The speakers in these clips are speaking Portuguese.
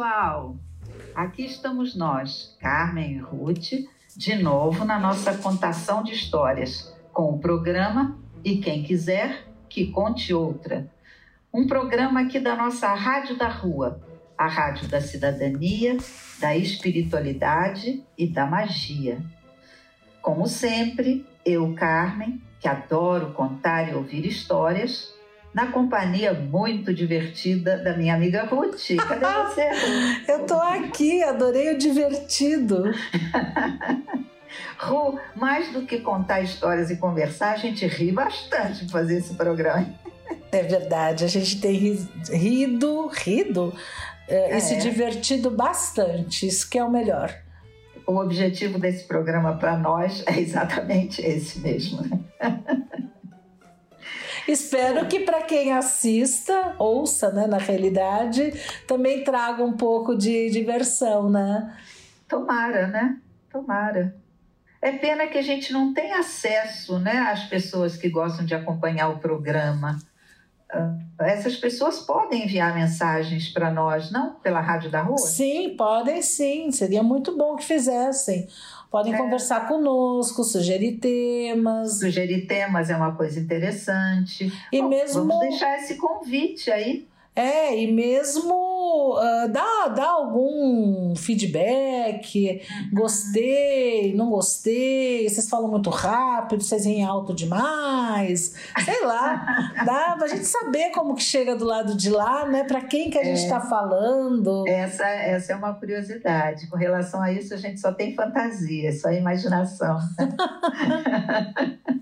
Pessoal! Aqui estamos nós, Carmen e Ruth, de novo na nossa contação de histórias, com o programa E Quem Quiser que Conte Outra. Um programa aqui da nossa Rádio da Rua, a Rádio da Cidadania, da Espiritualidade e da Magia. Como sempre, eu, Carmen, que adoro contar e ouvir histórias, na companhia muito divertida da minha amiga Ruth. Cadê você? Eu tô aqui, adorei o divertido. Ru, mais do que contar histórias e conversar, a gente ri bastante fazer esse programa. É verdade, a gente tem rido, rido é, é. e se divertido bastante, isso que é o melhor. O objetivo desse programa para nós é exatamente esse mesmo. Espero que para quem assista, ouça, né, na realidade, também traga um pouco de diversão, né? Tomara, né? Tomara. É pena que a gente não tem acesso, né, às pessoas que gostam de acompanhar o programa. Ah, essas pessoas podem enviar mensagens para nós, não pela Rádio da Rua? Sim, podem sim. Seria muito bom que fizessem. Podem é. conversar conosco, sugerir temas. Sugerir temas é uma coisa interessante. E Bom, mesmo. Vamos deixar esse convite aí é, e mesmo uh, dá, dá algum feedback, gostei, não gostei, vocês falam muito rápido, vocês em alto demais, sei lá, dá pra gente saber como que chega do lado de lá, né? Para quem que a gente está é, falando. Essa, essa é uma curiosidade. Com relação a isso, a gente só tem fantasia, só imaginação.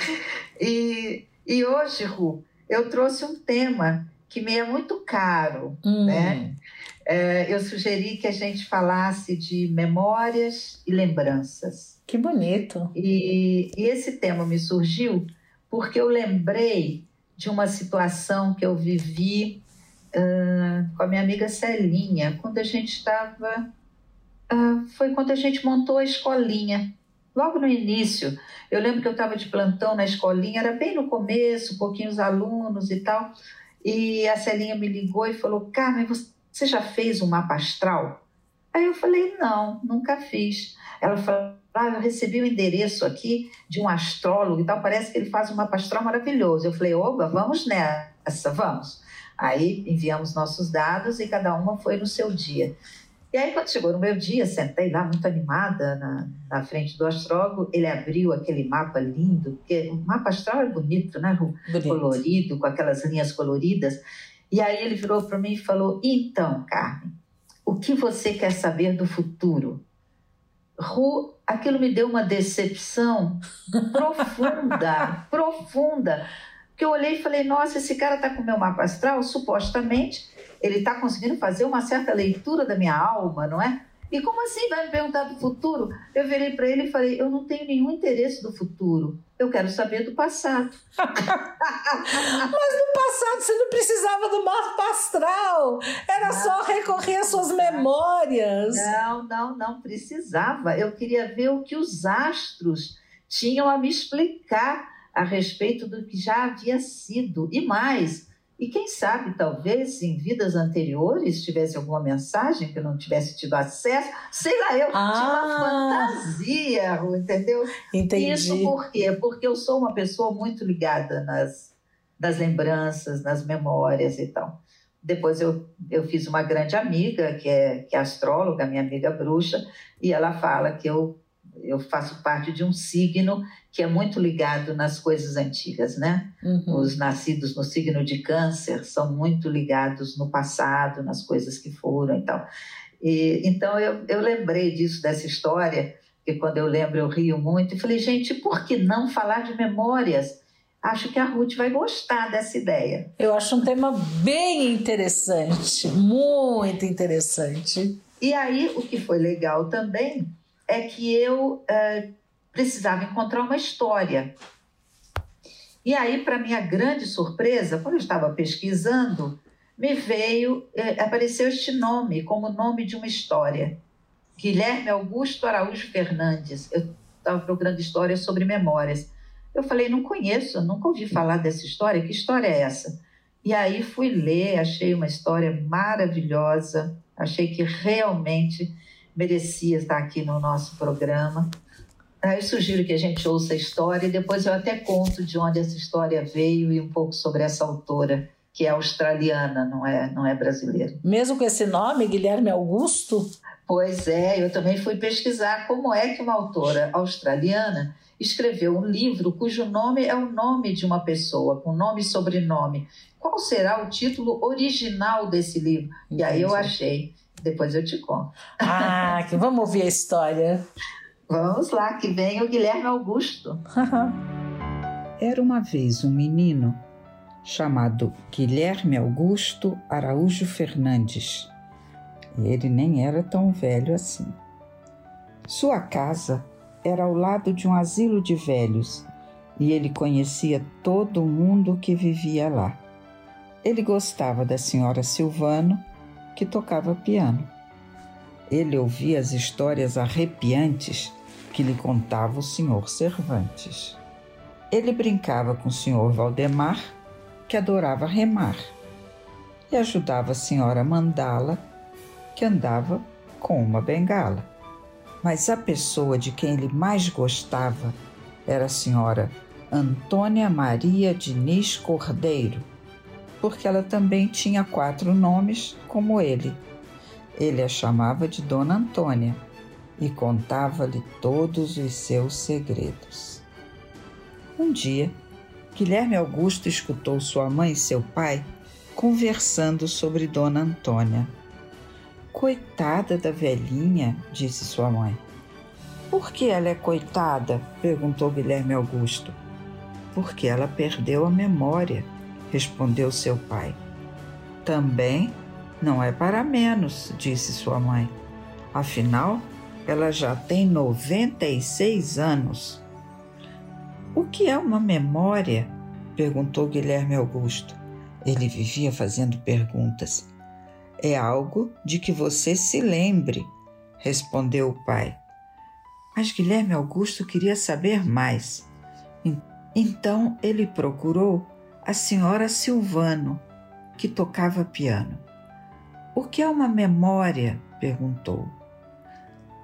e, e hoje, Ru, eu trouxe um tema que me é muito caro, hum. né? É, eu sugeri que a gente falasse de memórias e lembranças. Que bonito! E, e esse tema me surgiu porque eu lembrei de uma situação que eu vivi uh, com a minha amiga Celinha, quando a gente estava. Uh, foi quando a gente montou a escolinha. Logo no início, eu lembro que eu estava de plantão na escolinha, era bem no começo, pouquinhos alunos e tal. E a Celinha me ligou e falou: Carmen, você já fez um mapa astral? Aí eu falei: Não, nunca fiz. Ela falou: ah, eu recebi o um endereço aqui de um astrólogo e tal, parece que ele faz um mapa astral maravilhoso. Eu falei: Oba, vamos nessa, vamos. Aí enviamos nossos dados e cada uma foi no seu dia. E aí, quando chegou no meu dia, sentei lá muito animada na, na frente do astrólogo. Ele abriu aquele mapa lindo, porque o mapa astral é bonito, né? Bonito. Colorido, com aquelas linhas coloridas. E aí ele virou para mim e falou: Então, Carmen, o que você quer saber do futuro? Ru, aquilo me deu uma decepção profunda, profunda. Porque eu olhei e falei: Nossa, esse cara está com o meu mapa astral, supostamente ele está conseguindo fazer uma certa leitura da minha alma, não é? E como assim vai me perguntar do futuro? Eu virei para ele e falei: eu não tenho nenhum interesse do futuro. Eu quero saber do passado. Mas no passado você não precisava do mapa astral. Era não, só recorrer às suas memórias. Não, não, não precisava. Eu queria ver o que os astros tinham a me explicar a respeito do que já havia sido. E mais, e quem sabe, talvez, em vidas anteriores, tivesse alguma mensagem que eu não tivesse tido acesso. Sei lá, eu ah. tinha uma fantasia, entendeu? Entendi. Isso por quê? Porque eu sou uma pessoa muito ligada nas, nas lembranças, nas memórias e tal. Depois eu, eu fiz uma grande amiga, que é, que é astróloga, minha amiga bruxa, e ela fala que eu eu faço parte de um signo que é muito ligado nas coisas antigas, né? Uhum. Os nascidos no signo de Câncer são muito ligados no passado, nas coisas que foram e tal. E, então eu, eu lembrei disso, dessa história, que quando eu lembro eu rio muito. E falei, gente, por que não falar de memórias? Acho que a Ruth vai gostar dessa ideia. Eu acho um tema bem interessante, muito interessante. E aí, o que foi legal também é que eu é, precisava encontrar uma história. E aí, para minha grande surpresa, quando eu estava pesquisando, me veio, é, apareceu este nome como nome de uma história. Guilherme Augusto Araújo Fernandes. Eu estava procurando histórias sobre memórias. Eu falei, não conheço, nunca ouvi falar dessa história. Que história é essa? E aí fui ler, achei uma história maravilhosa, achei que realmente merecia estar aqui no nosso programa. Eu sugiro que a gente ouça a história e depois eu até conto de onde essa história veio e um pouco sobre essa autora, que é australiana, não é, não é brasileira. Mesmo com esse nome, Guilherme Augusto? Pois é, eu também fui pesquisar como é que uma autora australiana escreveu um livro cujo nome é o nome de uma pessoa, com nome e sobrenome. Qual será o título original desse livro? Entendi. E aí eu achei. Depois eu te conto. Ah, que vamos ouvir a história. Vamos lá, que vem o Guilherme Augusto. Era uma vez um menino chamado Guilherme Augusto Araújo Fernandes. E ele nem era tão velho assim. Sua casa era ao lado de um asilo de velhos e ele conhecia todo mundo que vivia lá. Ele gostava da senhora Silvano, que tocava piano. Ele ouvia as histórias arrepiantes que lhe contava o senhor Cervantes. Ele brincava com o senhor Valdemar, que adorava remar, e ajudava a senhora Mandala, que andava com uma bengala. Mas a pessoa de quem ele mais gostava era a senhora Antônia Maria Diniz Cordeiro, porque ela também tinha quatro nomes como ele. Ele a chamava de Dona Antônia e contava-lhe todos os seus segredos. Um dia, Guilherme Augusto escutou sua mãe e seu pai conversando sobre Dona Antônia. Coitada da velhinha, disse sua mãe. Por que ela é coitada? perguntou Guilherme Augusto. Porque ela perdeu a memória, respondeu seu pai. Também não é para menos, disse sua mãe. Afinal, ela já tem 96 anos. O que é uma memória? perguntou Guilherme Augusto. Ele vivia fazendo perguntas. É algo de que você se lembre, respondeu o pai. Mas Guilherme Augusto queria saber mais. Então ele procurou a senhora Silvano, que tocava piano. O que é uma memória? perguntou.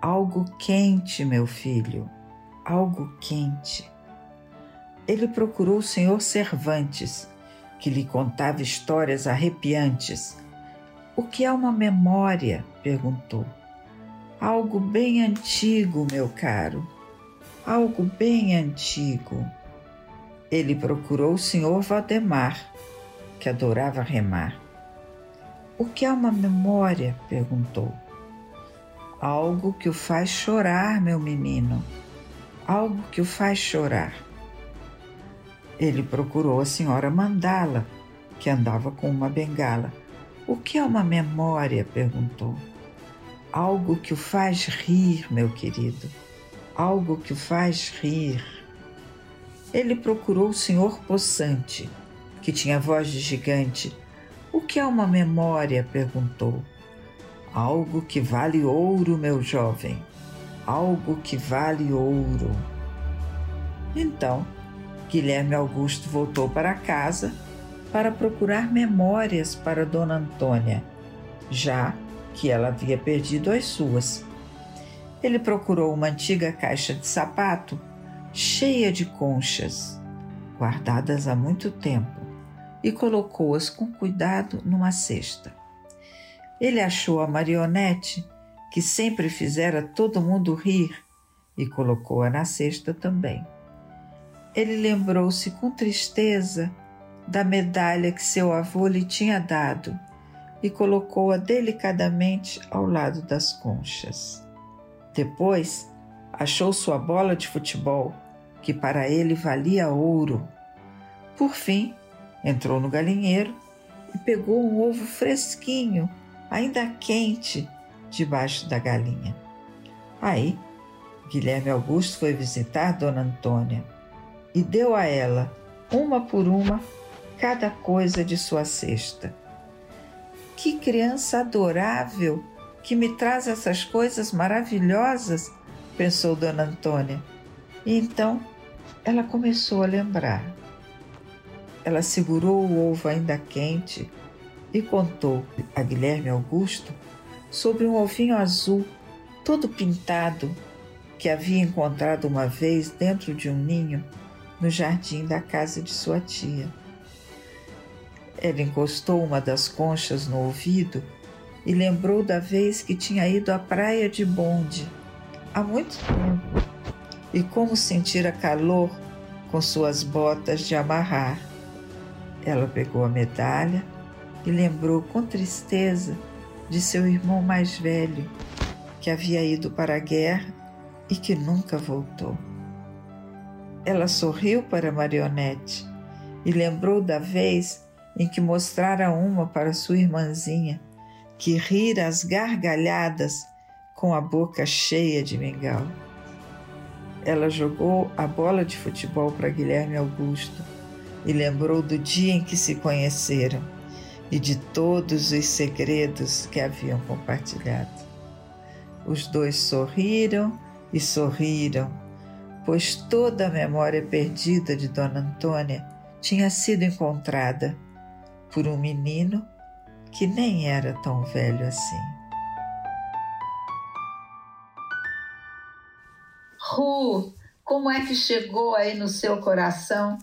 Algo quente, meu filho, algo quente. Ele procurou o senhor Cervantes, que lhe contava histórias arrepiantes. O que é uma memória? perguntou. Algo bem antigo, meu caro, algo bem antigo. Ele procurou o senhor Valdemar, que adorava remar. O que é uma memória? perguntou. Algo que o faz chorar, meu menino. Algo que o faz chorar. Ele procurou a senhora Mandala, que andava com uma bengala. O que é uma memória? perguntou. Algo que o faz rir, meu querido. Algo que o faz rir. Ele procurou o senhor Poçante, que tinha voz de gigante. O que é uma memória? perguntou. Algo que vale ouro, meu jovem, algo que vale ouro. Então, Guilherme Augusto voltou para casa para procurar memórias para Dona Antônia, já que ela havia perdido as suas. Ele procurou uma antiga caixa de sapato cheia de conchas, guardadas há muito tempo, e colocou-as com cuidado numa cesta. Ele achou a marionete, que sempre fizera todo mundo rir, e colocou-a na cesta também. Ele lembrou-se com tristeza da medalha que seu avô lhe tinha dado e colocou-a delicadamente ao lado das conchas. Depois, Achou sua bola de futebol, que para ele valia ouro. Por fim, entrou no galinheiro e pegou um ovo fresquinho, ainda quente, debaixo da galinha. Aí, Guilherme Augusto foi visitar Dona Antônia e deu a ela, uma por uma, cada coisa de sua cesta. Que criança adorável que me traz essas coisas maravilhosas, pensou Dona Antônia. E então ela começou a lembrar. Ela segurou o ovo ainda quente e contou a Guilherme Augusto sobre um ovinho azul, todo pintado, que havia encontrado uma vez dentro de um ninho no jardim da casa de sua tia. Ela encostou uma das conchas no ouvido e lembrou da vez que tinha ido à praia de bonde, há muito tempo, e como sentira calor com suas botas de amarrar. Ela pegou a medalha e lembrou com tristeza de seu irmão mais velho, que havia ido para a guerra e que nunca voltou. Ela sorriu para a marionete e lembrou da vez em que mostrara uma para sua irmãzinha, que rira às gargalhadas com a boca cheia de mingau. Ela jogou a bola de futebol para Guilherme Augusto e lembrou do dia em que se conheceram e de todos os segredos que haviam compartilhado. Os dois sorriram e sorriram, pois toda a memória perdida de Dona Antônia tinha sido encontrada por um menino que nem era tão velho assim. Ru, como é que chegou aí no seu coração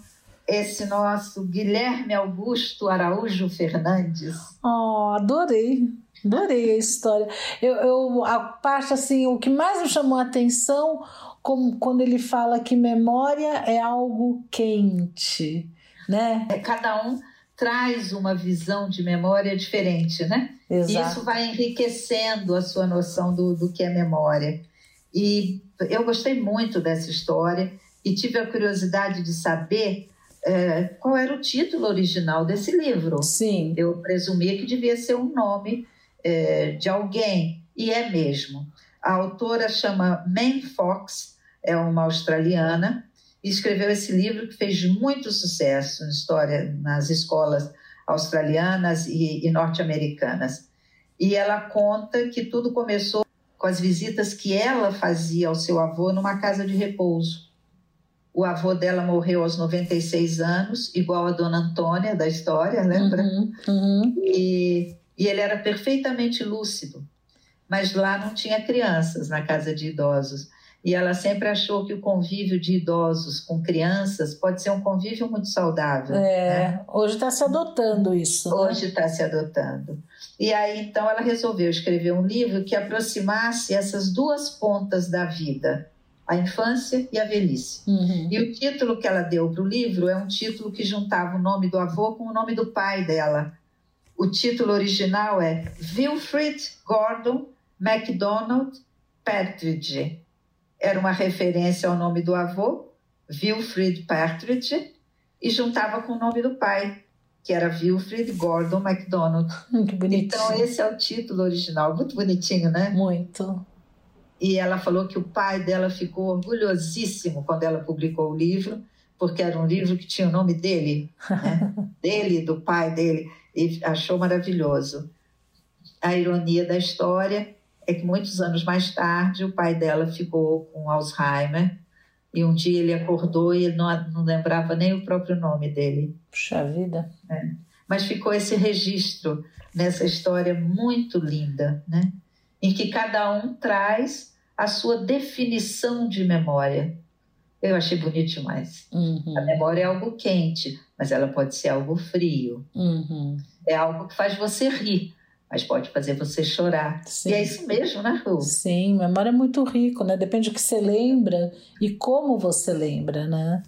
esse nosso Guilherme Augusto Araújo Fernandes. Oh, adorei. Adorei a história. Eu, eu, a parte assim, o que mais me chamou a atenção, como, quando ele fala que memória é algo quente, né? É, cada um traz uma visão de memória diferente, né? Exato. Isso vai enriquecendo a sua noção do, do que é memória. E eu gostei muito dessa história e tive a curiosidade de saber é, qual era o título original desse livro. Sim. Eu presumia que devia ser um nome é, de alguém, e é mesmo. A autora chama Man Fox, é uma australiana, e escreveu esse livro que fez muito sucesso na história nas escolas australianas e, e norte-americanas. E ela conta que tudo começou com as visitas que ela fazia ao seu avô numa casa de repouso. O avô dela morreu aos 96 anos, igual a dona Antônia da história, lembra? Uhum, uhum. E, e ele era perfeitamente lúcido. Mas lá não tinha crianças na casa de idosos. E ela sempre achou que o convívio de idosos com crianças pode ser um convívio muito saudável. É, né? hoje está se adotando isso. Né? Hoje está se adotando. E aí então ela resolveu escrever um livro que aproximasse essas duas pontas da vida a infância e a velhice. Uhum. E o título que ela deu para o livro é um título que juntava o nome do avô com o nome do pai dela. O título original é Wilfred Gordon MacDonald Partridge. Era uma referência ao nome do avô, Wilfred Partridge, e juntava com o nome do pai, que era Wilfred Gordon MacDonald. Que bonitinho. Então, esse é o título original. Muito bonitinho, né? Muito. E ela falou que o pai dela ficou orgulhosíssimo quando ela publicou o livro, porque era um livro que tinha o nome dele, né? dele, do pai dele, e achou maravilhoso. A ironia da história é que muitos anos mais tarde o pai dela ficou com Alzheimer e um dia ele acordou e ele não, não lembrava nem o próprio nome dele. Puxa vida. É. Mas ficou esse registro nessa história muito linda, né? em que cada um traz a sua definição de memória. Eu achei bonito demais. Uhum. A memória é algo quente, mas ela pode ser algo frio. Uhum. É algo que faz você rir, mas pode fazer você chorar. Sim. E é isso mesmo, né, Ru? Sim, memória é muito rico, né? Depende do que você lembra e como você lembra, né?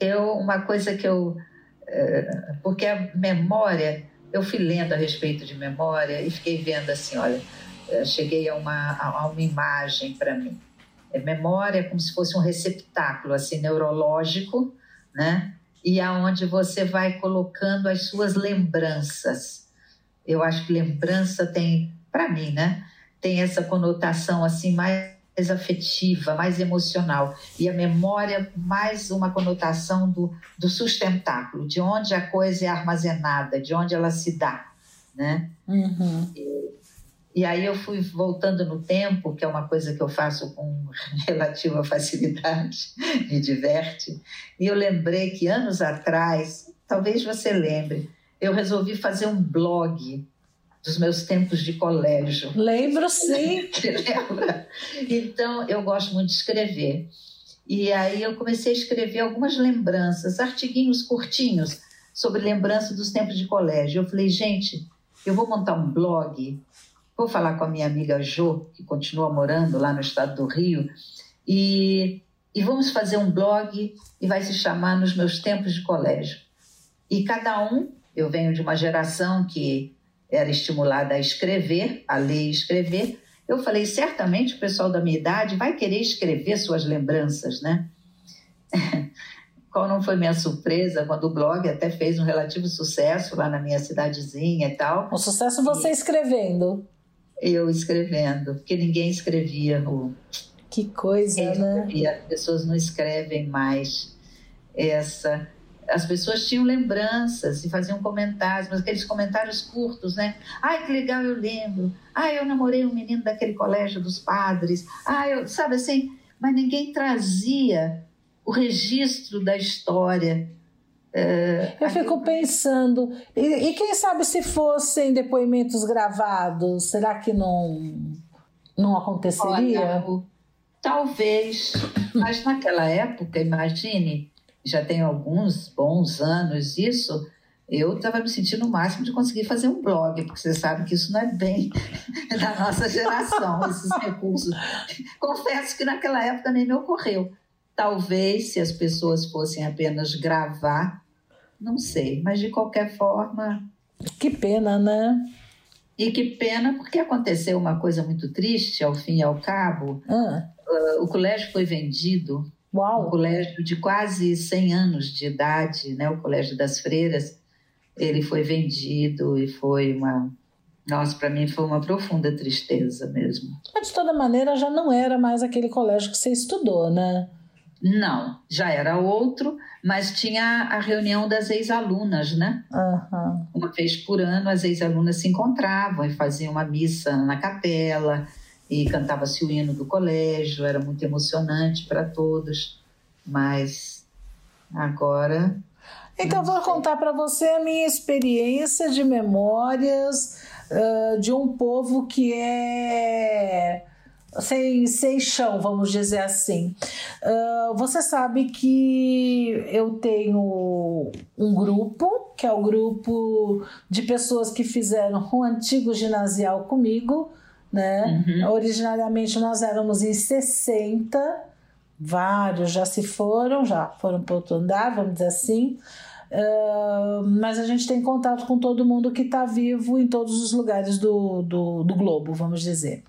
Eu, uma coisa que eu. É, porque a memória, eu fui lendo a respeito de memória e fiquei vendo assim: olha, cheguei a uma, a uma imagem para mim. É memória é como se fosse um receptáculo assim neurológico, né? E aonde você vai colocando as suas lembranças. Eu acho que lembrança tem, para mim, né? Tem essa conotação assim mais afetiva, mais emocional. E a memória, mais uma conotação do, do sustentáculo, de onde a coisa é armazenada, de onde ela se dá. Né? Uhum. E, e aí eu fui voltando no tempo, que é uma coisa que eu faço com relativa facilidade, me diverte. E eu lembrei que anos atrás, talvez você lembre, eu resolvi fazer um blog dos meus tempos de colégio. Lembro sim. Lembra? Então, eu gosto muito de escrever. E aí eu comecei a escrever algumas lembranças, artiguinhos curtinhos sobre lembrança dos tempos de colégio. Eu falei, gente, eu vou montar um blog, vou falar com a minha amiga Jo, que continua morando lá no estado do Rio, e, e vamos fazer um blog e vai se chamar Nos Meus Tempos de Colégio. E cada um, eu venho de uma geração que era estimulada a escrever, a ler e escrever. Eu falei, certamente o pessoal da minha idade vai querer escrever suas lembranças, né? Qual não foi minha surpresa quando o blog até fez um relativo sucesso lá na minha cidadezinha e tal. Um sucesso você e escrevendo. Eu escrevendo, porque ninguém escrevia. O... Que coisa, né? As pessoas não escrevem mais essa as pessoas tinham lembranças e faziam comentários, mas aqueles comentários curtos, né? Ai, que legal, eu lembro. Ai, eu namorei um menino daquele colégio dos padres. Ai, eu, sabe assim, mas ninguém trazia o registro da história. É, eu fico pensando, e, e, quem sabe se fossem depoimentos gravados, será que não, não aconteceria? Olha, talvez, mas naquela época, imagine, já tem alguns bons anos isso, eu estava me sentindo o máximo de conseguir fazer um blog, porque você sabe que isso não é bem da nossa geração, esses recursos. Confesso que naquela época nem me ocorreu. Talvez se as pessoas fossem apenas gravar, não sei, mas de qualquer forma. Que pena, né? E que pena, porque aconteceu uma coisa muito triste, ao fim e ao cabo. Ah. Uh, o colégio foi vendido Uau. um colégio de quase 100 anos de idade, né, o Colégio das Freiras, ele foi vendido e foi uma. Nossa, para mim foi uma profunda tristeza mesmo. Mas de toda maneira já não era mais aquele colégio que você estudou, né? Não, já era outro, mas tinha a reunião das ex-alunas, né? Uhum. Uma vez por ano as ex-alunas se encontravam e faziam uma missa na capela e cantava-se o hino do colégio, era muito emocionante para todos, mas agora. Então, vou contar para você a minha experiência de memórias uh, de um povo que é sem, sem chão, vamos dizer assim. Uh, você sabe que eu tenho um grupo, que é o grupo de pessoas que fizeram um antigo ginasial comigo, né? Uhum. Originariamente nós éramos em 60, vários já se foram, já foram para outro andar, vamos dizer assim. Uh, mas a gente tem contato com todo mundo que está vivo em todos os lugares do, do, do globo, vamos dizer.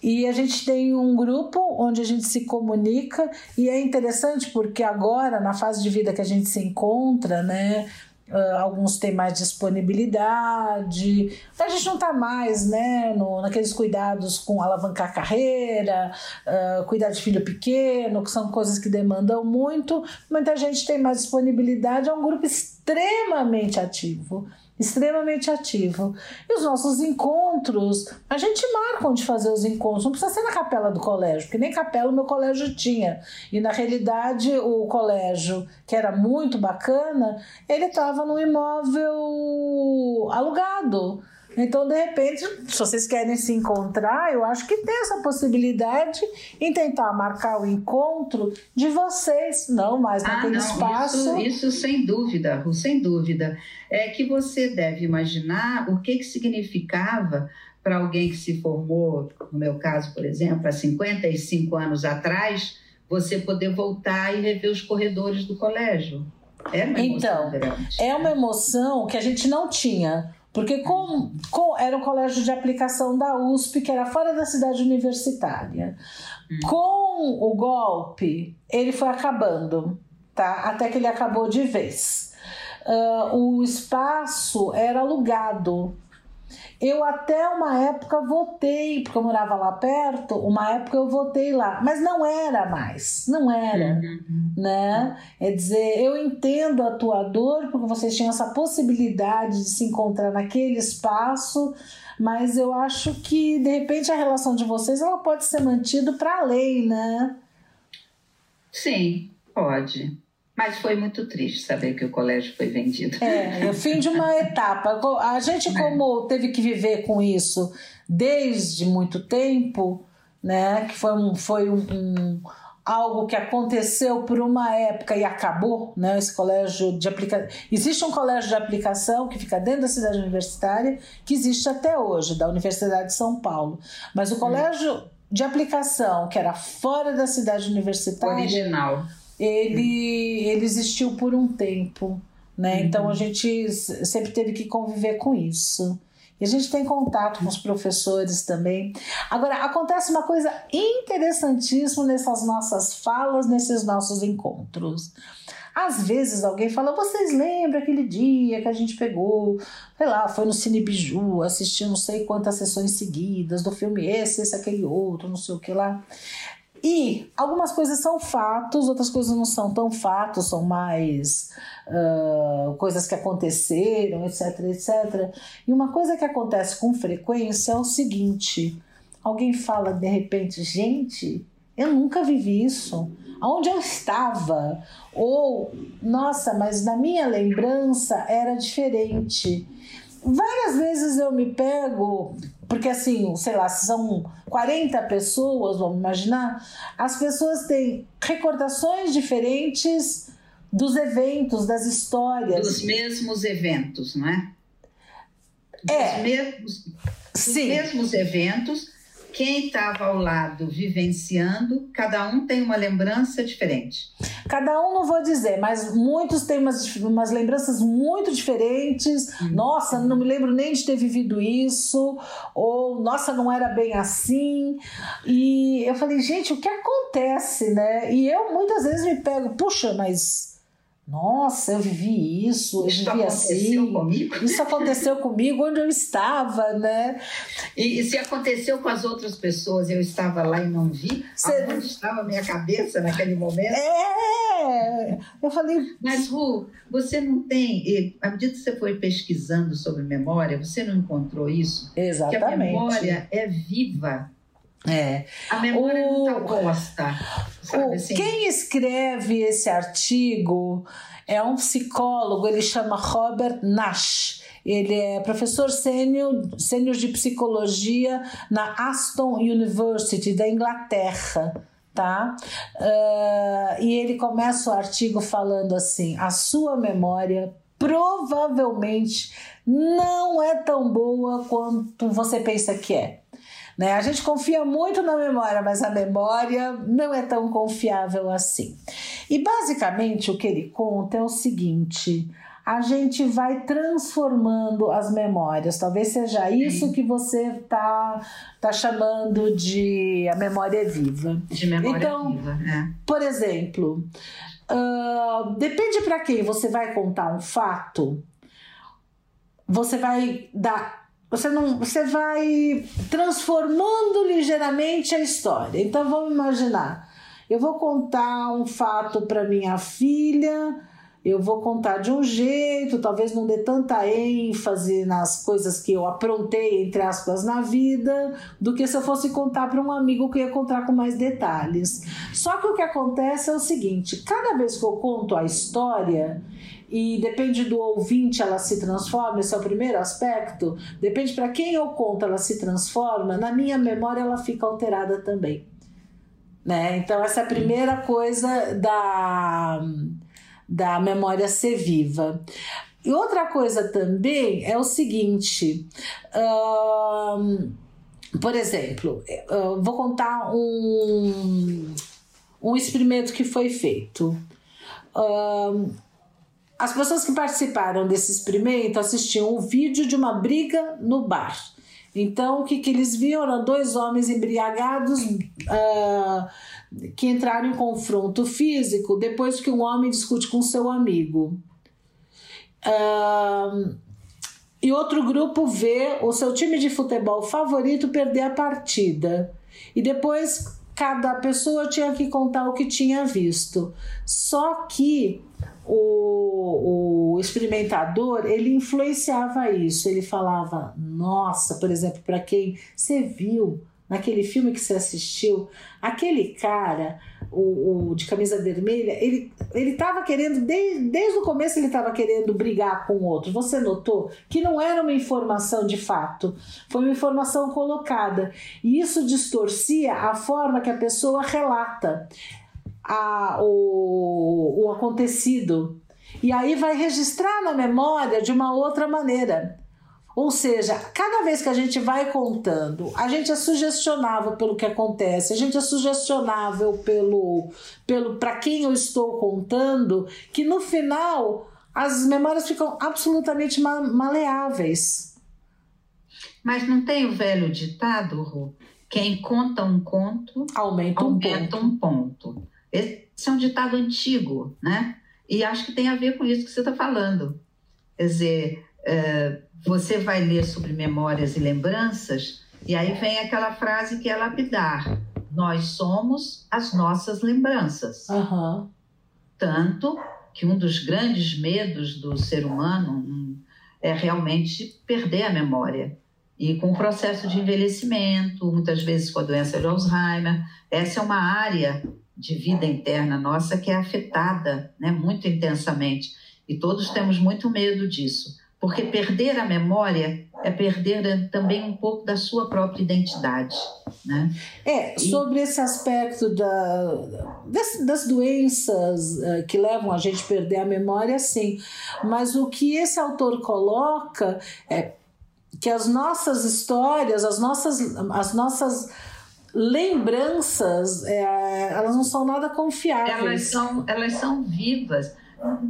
E a gente tem um grupo onde a gente se comunica, e é interessante porque agora, na fase de vida que a gente se encontra, né, Uh, alguns têm mais disponibilidade. A gente não está mais né, no, naqueles cuidados com alavancar carreira, uh, cuidar de filho pequeno, que são coisas que demandam muito. Muita gente tem mais disponibilidade, é um grupo extremamente ativo extremamente ativo. E os nossos encontros, a gente marca onde fazer os encontros, não precisa ser na capela do colégio, porque nem capela o meu colégio tinha. E na realidade, o colégio, que era muito bacana, ele estava num imóvel alugado. Então, de repente, se vocês querem se encontrar, eu acho que tem essa possibilidade em tentar marcar o encontro de vocês, não mais ah, naquele não, espaço. Isso, isso sem dúvida, sem dúvida. É que você deve imaginar o que, que significava para alguém que se formou, no meu caso, por exemplo, há 55 anos atrás, você poder voltar e rever os corredores do colégio. É uma então, grande. é uma emoção que a gente não tinha porque com, com, era um colégio de aplicação da USP, que era fora da cidade universitária. Hum. Com o golpe, ele foi acabando, tá? Até que ele acabou de vez. Uh, o espaço era alugado eu até uma época votei, porque eu morava lá perto, uma época eu votei lá, mas não era mais, não era, uhum. né? É dizer, eu entendo a tua dor, porque vocês tinham essa possibilidade de se encontrar naquele espaço, mas eu acho que de repente a relação de vocês ela pode ser mantida para além, né? Sim, pode. Mas foi muito triste saber que o colégio foi vendido. É, é o fim de uma etapa. A gente, é. como teve que viver com isso desde muito tempo, né? Que foi um, foi um, um algo que aconteceu por uma época e acabou, né? Esse colégio de aplicação. Existe um colégio de aplicação que fica dentro da cidade universitária, que existe até hoje, da Universidade de São Paulo. Mas o hum. colégio de aplicação, que era fora da cidade universitária. Original ele, ele existiu por um tempo, né? Uhum. Então a gente sempre teve que conviver com isso. E a gente tem contato com os professores também. Agora, acontece uma coisa interessantíssima nessas nossas falas, nesses nossos encontros. Às vezes alguém fala, vocês lembram aquele dia que a gente pegou, sei lá, foi no Cine Biju, assistiu não sei quantas sessões seguidas do filme esse, esse, aquele outro, não sei o que lá. E algumas coisas são fatos, outras coisas não são tão fatos, são mais uh, coisas que aconteceram, etc, etc. E uma coisa que acontece com frequência é o seguinte: alguém fala de repente, gente, eu nunca vivi isso. Aonde eu estava? Ou, nossa, mas na minha lembrança era diferente. Várias vezes eu me pego, porque assim, sei lá, são 40 pessoas, vamos imaginar, as pessoas têm recordações diferentes dos eventos, das histórias. Dos mesmos eventos, não é? Dos é. Mesmos, dos Sim. mesmos eventos, quem estava ao lado vivenciando, cada um tem uma lembrança diferente. Cada um não vou dizer, mas muitos têm umas, umas lembranças muito diferentes. Hum. Nossa, não me lembro nem de ter vivido isso, ou nossa, não era bem assim. E eu falei, gente, o que acontece, né? E eu muitas vezes me pego, puxa, mas nossa, eu vivi isso, eu isso vivi assim. Comigo? Isso aconteceu comigo onde eu estava, né? E, e, se aconteceu com as outras pessoas eu estava lá e não vi, Cê... onde estava a minha cabeça naquele momento? É! Eu falei. Mas, Ru, você não tem. À medida que você foi pesquisando sobre memória, você não encontrou isso? Exatamente. Que a memória é viva. É. A memória o, não posta. O, assim? Quem escreve esse artigo é um psicólogo, ele chama Robert Nash. Ele é professor sênior, sênior de psicologia na Aston University da Inglaterra, tá? Uh, e ele começa o artigo falando assim: a sua memória provavelmente não é tão boa quanto você pensa que é. Né? A gente confia muito na memória, mas a memória não é tão confiável assim. E basicamente o que ele conta é o seguinte: a gente vai transformando as memórias. Talvez seja isso que você está tá chamando de a memória viva. De memória então, viva, é. Por exemplo, uh, depende para quem você vai contar um fato, você vai dar você não, você vai transformando ligeiramente a história. Então vamos imaginar, eu vou contar um fato para minha filha, eu vou contar de um jeito, talvez não dê tanta ênfase nas coisas que eu aprontei, entre aspas, na vida, do que se eu fosse contar para um amigo que ia contar com mais detalhes. Só que o que acontece é o seguinte: cada vez que eu conto a história, e depende do ouvinte, ela se transforma, esse é o primeiro aspecto. Depende para quem eu conto, ela se transforma, na minha memória ela fica alterada também. Né? Então, essa é a primeira coisa da, da memória ser viva. E outra coisa também é o seguinte: por exemplo, vou contar um, um experimento que foi feito. As pessoas que participaram desse experimento assistiam um vídeo de uma briga no bar. Então, o que, que eles viam eram dois homens embriagados uh, que entraram em confronto físico depois que um homem discute com seu amigo. Uh, e outro grupo vê o seu time de futebol favorito perder a partida. E depois cada pessoa tinha que contar o que tinha visto. Só que o, o experimentador ele influenciava isso. Ele falava: Nossa, por exemplo, para quem você viu naquele filme que você assistiu, aquele cara, o, o de camisa vermelha, ele ele estava querendo desde, desde o começo ele estava querendo brigar com o outro. Você notou que não era uma informação de fato, foi uma informação colocada e isso distorcia a forma que a pessoa relata a, o, o acontecido. E aí vai registrar na memória de uma outra maneira. Ou seja, cada vez que a gente vai contando, a gente é sugestionável pelo que acontece, a gente é sugestionável pelo, pelo para quem eu estou contando, que no final as memórias ficam absolutamente maleáveis. Mas não tem o velho ditado, Ru? Quem conta um conto aumenta, um, aumenta ponto. um ponto. Esse é um ditado antigo, né? E acho que tem a ver com isso que você está falando. Quer dizer, é, você vai ler sobre memórias e lembranças, e aí vem aquela frase que é lapidar: Nós somos as nossas lembranças. Uhum. Tanto que um dos grandes medos do ser humano é realmente perder a memória. E com o processo de envelhecimento, muitas vezes com a doença de Alzheimer, essa é uma área de vida interna nossa que é afetada né, muito intensamente. E todos temos muito medo disso, porque perder a memória é perder também um pouco da sua própria identidade. Né? É, sobre e... esse aspecto da, das, das doenças uh, que levam a gente a perder a memória, sim. Mas o que esse autor coloca é que as nossas histórias, as nossas, as nossas lembranças, é, elas não são nada confiáveis. Elas são, elas são vivas.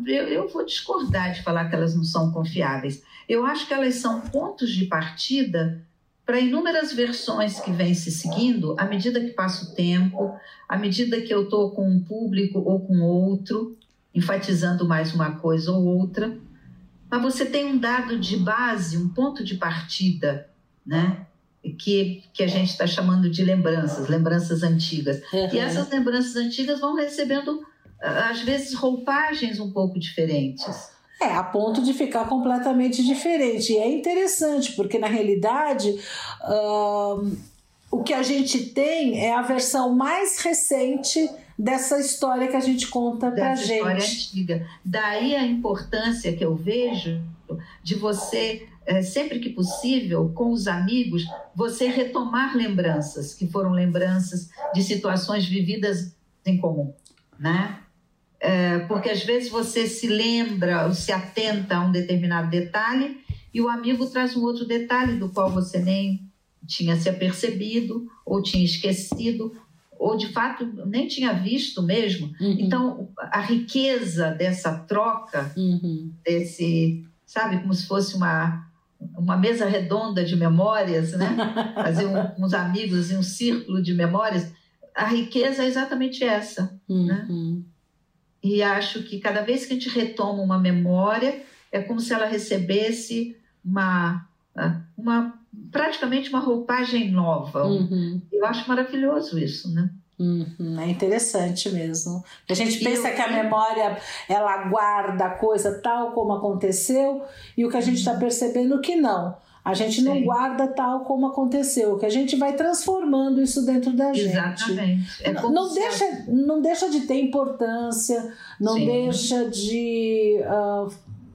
Eu, eu vou discordar de falar que elas não são confiáveis. Eu acho que elas são pontos de partida para inúmeras versões que vêm se seguindo à medida que passa o tempo, à medida que eu estou com um público ou com outro, enfatizando mais uma coisa ou outra. Mas você tem um dado de base, um ponto de partida, né? Que, que a gente está chamando de lembranças, lembranças antigas. Uhum. E essas lembranças antigas vão recebendo, às vezes, roupagens um pouco diferentes. É, a ponto de ficar completamente diferente. E é interessante, porque na realidade. Uh, o que a gente tem é a versão mais recente dessa história que a gente conta para gente. História antiga. Daí a importância que eu vejo de você é, sempre que possível, com os amigos, você retomar lembranças, que foram lembranças de situações vividas em comum, né? É, porque às vezes você se lembra ou se atenta a um determinado detalhe e o amigo traz um outro detalhe do qual você nem tinha se apercebido ou tinha esquecido ou de fato nem tinha visto mesmo. Uhum. Então, a riqueza dessa troca, uhum. desse, sabe, como se fosse uma uma mesa redonda de memórias, né? Fazer um, uns amigos e um círculo de memórias. A riqueza é exatamente essa, né? uhum. né? E acho que cada vez que a gente retoma uma memória, é como se ela recebesse uma, uma praticamente uma roupagem nova. Uhum. Eu acho maravilhoso isso, né? Uhum, é interessante mesmo. A gente pensa eu... que a memória ela guarda a coisa tal como aconteceu e o que a gente está percebendo que não. A gente não Sim. guarda tal como aconteceu, que a gente vai transformando isso dentro da gente. Exatamente. É não, deixa, não deixa de ter importância, não Sim. deixa de uh,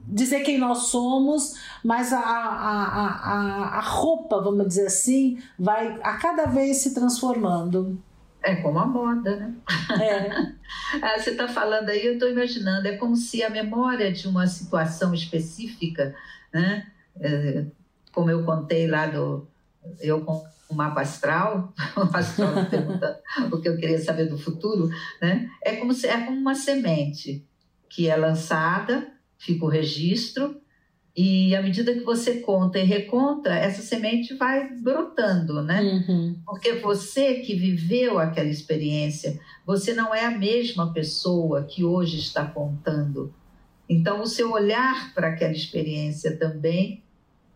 dizer quem nós somos, mas a, a, a, a roupa, vamos dizer assim, vai a cada vez se transformando. É como a moda, né? É. Ah, você está falando aí, eu estou imaginando, é como se a memória de uma situação específica, né? É, como eu contei lá do. Eu com o mapa astral, o astral perguntando o que eu queria saber do futuro, né? É como, se, é como uma semente que é lançada, fica o registro, E à medida que você conta e reconta, essa semente vai brotando, né? Uhum. Porque você que viveu aquela experiência, você não é a mesma pessoa que hoje está contando. Então, o seu olhar para aquela experiência também,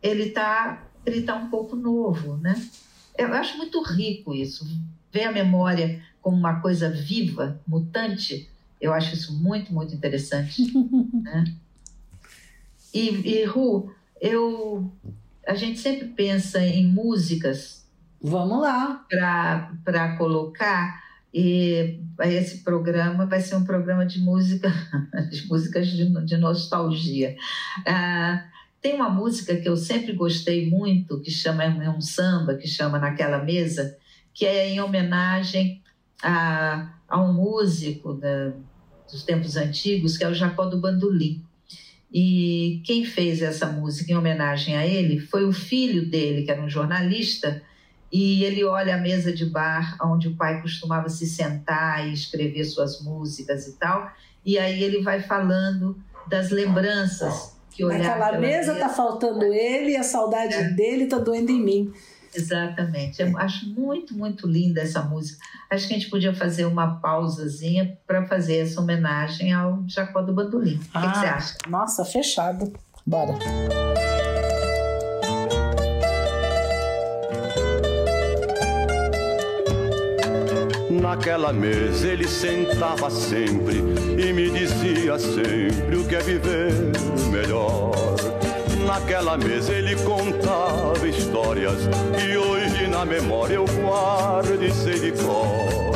ele está ele tá um pouco novo, né? Eu acho muito rico isso. Ver a memória como uma coisa viva, mutante, eu acho isso muito, muito interessante. né? E, e Ru, eu, a gente sempre pensa em músicas. Vamos lá. Para colocar. E esse programa vai ser um programa de música, de músicas de, de nostalgia. Ah, tem uma música que eu sempre gostei muito, que chama é um samba, que chama Naquela Mesa, que é em homenagem a, a um músico da, dos tempos antigos, que é o Jacó do Bandolim. E quem fez essa música em homenagem a ele foi o filho dele, que era um jornalista, e ele olha a mesa de bar onde o pai costumava se sentar e escrever suas músicas e tal, e aí ele vai falando das lembranças que olhar Naquela mesa, mesa tá faltando ele e a saudade é. dele tá doendo em mim. Exatamente. Eu acho muito, muito linda essa música. Acho que a gente podia fazer uma pausazinha para fazer essa homenagem ao Jacó do Bandolim. O ah, que, que você acha? Nossa, fechado. Bora. Naquela mesa ele sentava sempre e me dizia sempre o que é viver melhor Naquela mesa ele contava histórias que hoje na memória eu guardo e sei de cor.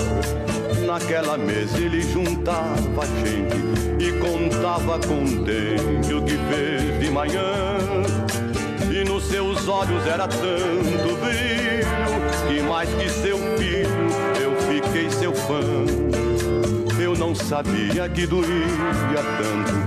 Naquela mesa ele juntava gente e contava contente o que fez de manhã. E nos seus olhos era tanto brilho que mais que seu filho eu fiquei seu fã. Eu não sabia que doía tanto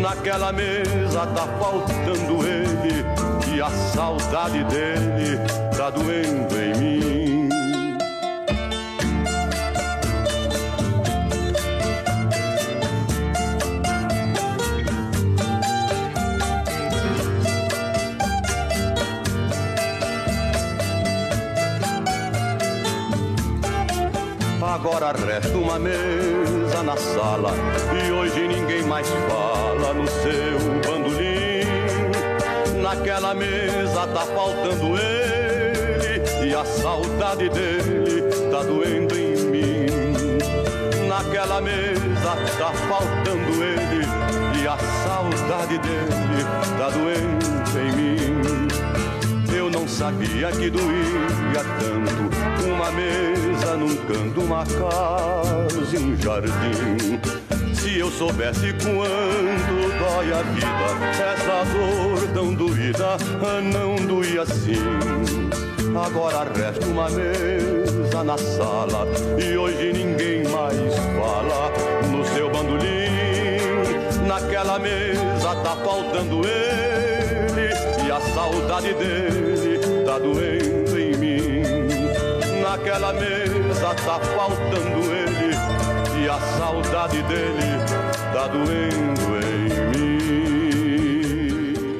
Naquela mesa tá faltando ele e a saudade dele tá doendo em mim. Agora resta uma mesa na sala e hoje ninguém mais fala no seu bandolim. Naquela mesa tá faltando ele e a saudade dele tá doendo em mim. Naquela mesa tá faltando ele e a saudade dele tá doendo em mim. Eu não sabia que doía tanto uma mesa num canto, uma casa e um jardim. Se eu soubesse quanto dói a vida, essa dor tão doída não doía assim. Agora resta uma mesa na sala e hoje ninguém mais fala no seu bandolim. Naquela mesa tá faltando ele e a saudade dele tá doendo em naquela mesa tá faltando ele a saudade dele tá doendo em mim.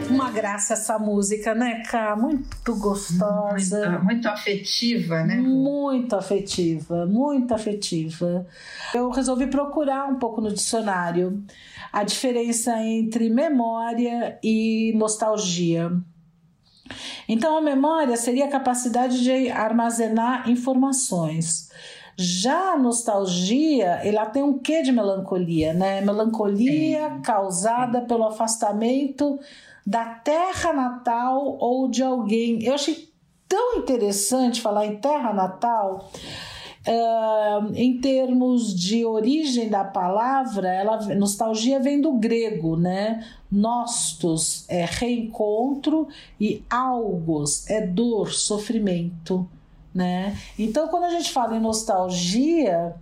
Uma graça essa música, né, Cá? Muito gostosa. Muito, muito afetiva, né? Muito afetiva, muito afetiva. Eu resolvi procurar um pouco no dicionário a diferença entre memória e nostalgia. Então, a memória seria a capacidade de armazenar informações. Já a nostalgia, ela tem um quê de melancolia, né? Melancolia Sim. causada pelo afastamento da terra natal ou de alguém. Eu achei tão interessante falar em terra natal Uh, em termos de origem da palavra, ela, nostalgia vem do grego, né? Nostos é reencontro e algos é dor, sofrimento, né? Então, quando a gente fala em nostalgia,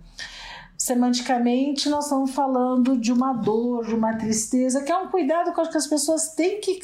semanticamente nós estamos falando de uma dor, de uma tristeza, que é um cuidado que acho que as pessoas têm que,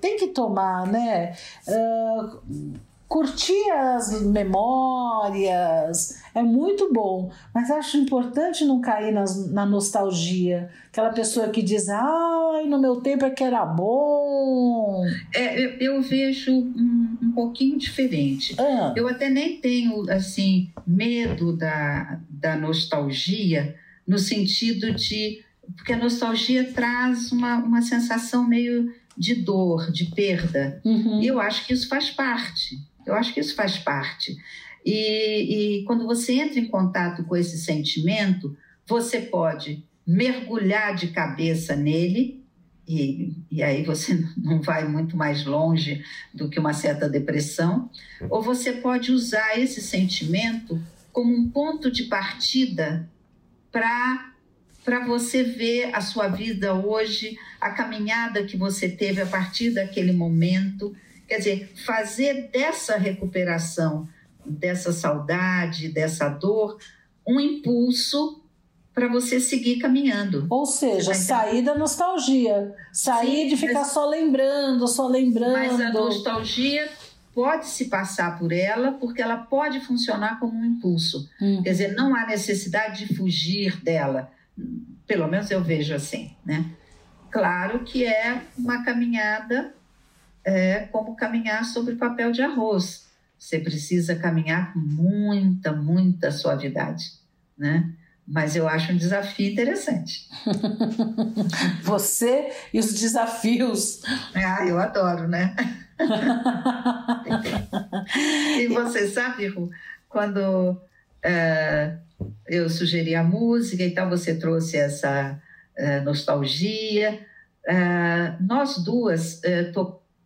têm que tomar, né? Uh, curtir as memórias é muito bom, mas acho importante não cair nas, na nostalgia. Aquela pessoa que diz, ai, no meu tempo é que era bom. É, eu, eu vejo um, um, pouquinho diferente. Ah. Eu até nem tenho, assim, medo da, da nostalgia, no sentido de. Porque a nostalgia traz uma, uma sensação meio de dor, de perda. Uhum. E eu acho que isso faz parte. Eu acho que isso faz parte. E, e quando você entra em contato com esse sentimento, você pode mergulhar de cabeça nele, e, e aí você não vai muito mais longe do que uma certa depressão, ou você pode usar esse sentimento como um ponto de partida para para você ver a sua vida hoje, a caminhada que você teve a partir daquele momento, Quer dizer, fazer dessa recuperação, dessa saudade, dessa dor, um impulso para você seguir caminhando. Ou seja, sair da nostalgia, sair Sim, de ficar mas, só lembrando, só lembrando. Mas a nostalgia pode se passar por ela, porque ela pode funcionar como um impulso. Hum. Quer dizer, não há necessidade de fugir dela. Pelo menos eu vejo assim, né? Claro que é uma caminhada é como caminhar sobre papel de arroz. Você precisa caminhar com muita, muita suavidade, né? Mas eu acho um desafio interessante. Você e os desafios. Ah, eu adoro, né? e você sabe, Ru, quando é, eu sugeri a música e tal, você trouxe essa é, nostalgia. É, nós duas é,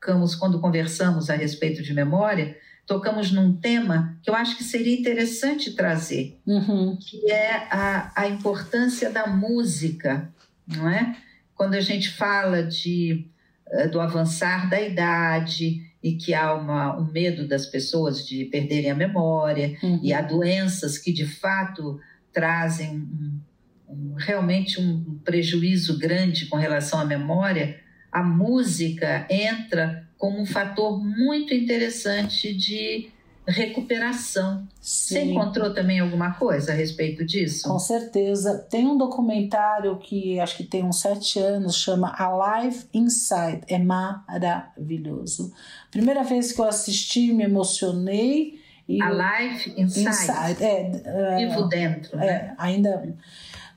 tocamos, quando conversamos a respeito de memória, tocamos num tema que eu acho que seria interessante trazer, uhum. que é a, a importância da música, não é? Quando a gente fala de, eh, do avançar da idade e que há uma, um medo das pessoas de perderem a memória uhum. e há doenças que de fato trazem um, um, realmente um prejuízo grande com relação à memória, a música entra como um fator muito interessante de recuperação. Sim. Você encontrou também alguma coisa a respeito disso? Com certeza. Tem um documentário que acho que tem uns sete anos, chama Alive Inside. É maravilhoso. Primeira vez que eu assisti, me emocionei. E Alive Inside. inside. É, uh, Vivo dentro. É, né? ainda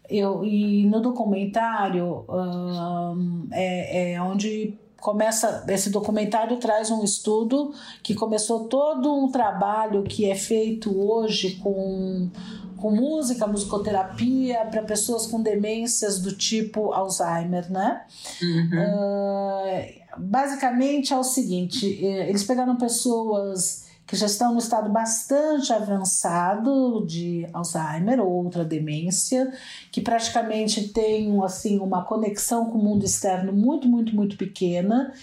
eu, e no documentário um, é, é onde começa esse documentário traz um estudo que começou todo um trabalho que é feito hoje com com música, musicoterapia para pessoas com demências do tipo Alzheimer, né? Uhum. Uh, basicamente é o seguinte: eh, eles pegaram pessoas que já estão no estado bastante avançado de Alzheimer ou outra demência, que praticamente têm assim uma conexão com o mundo externo muito, muito, muito pequena.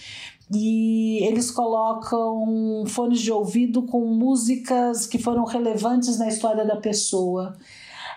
E eles colocam fones de ouvido com músicas que foram relevantes na história da pessoa.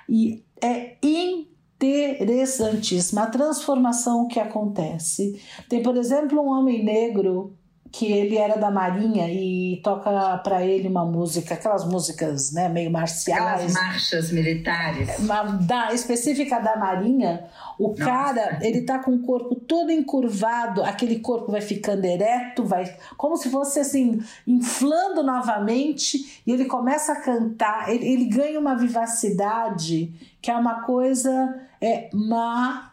E é interessantíssima a transformação que acontece. Tem, por exemplo, um homem negro que ele era da Marinha e toca para ele uma música, aquelas músicas né, meio marciais. Aquelas marchas militares. Uma, da, específica da Marinha. O Nossa. cara, ele tá com o corpo todo encurvado, aquele corpo vai ficando ereto, vai como se fosse assim, inflando novamente, e ele começa a cantar, ele, ele ganha uma vivacidade que é uma coisa é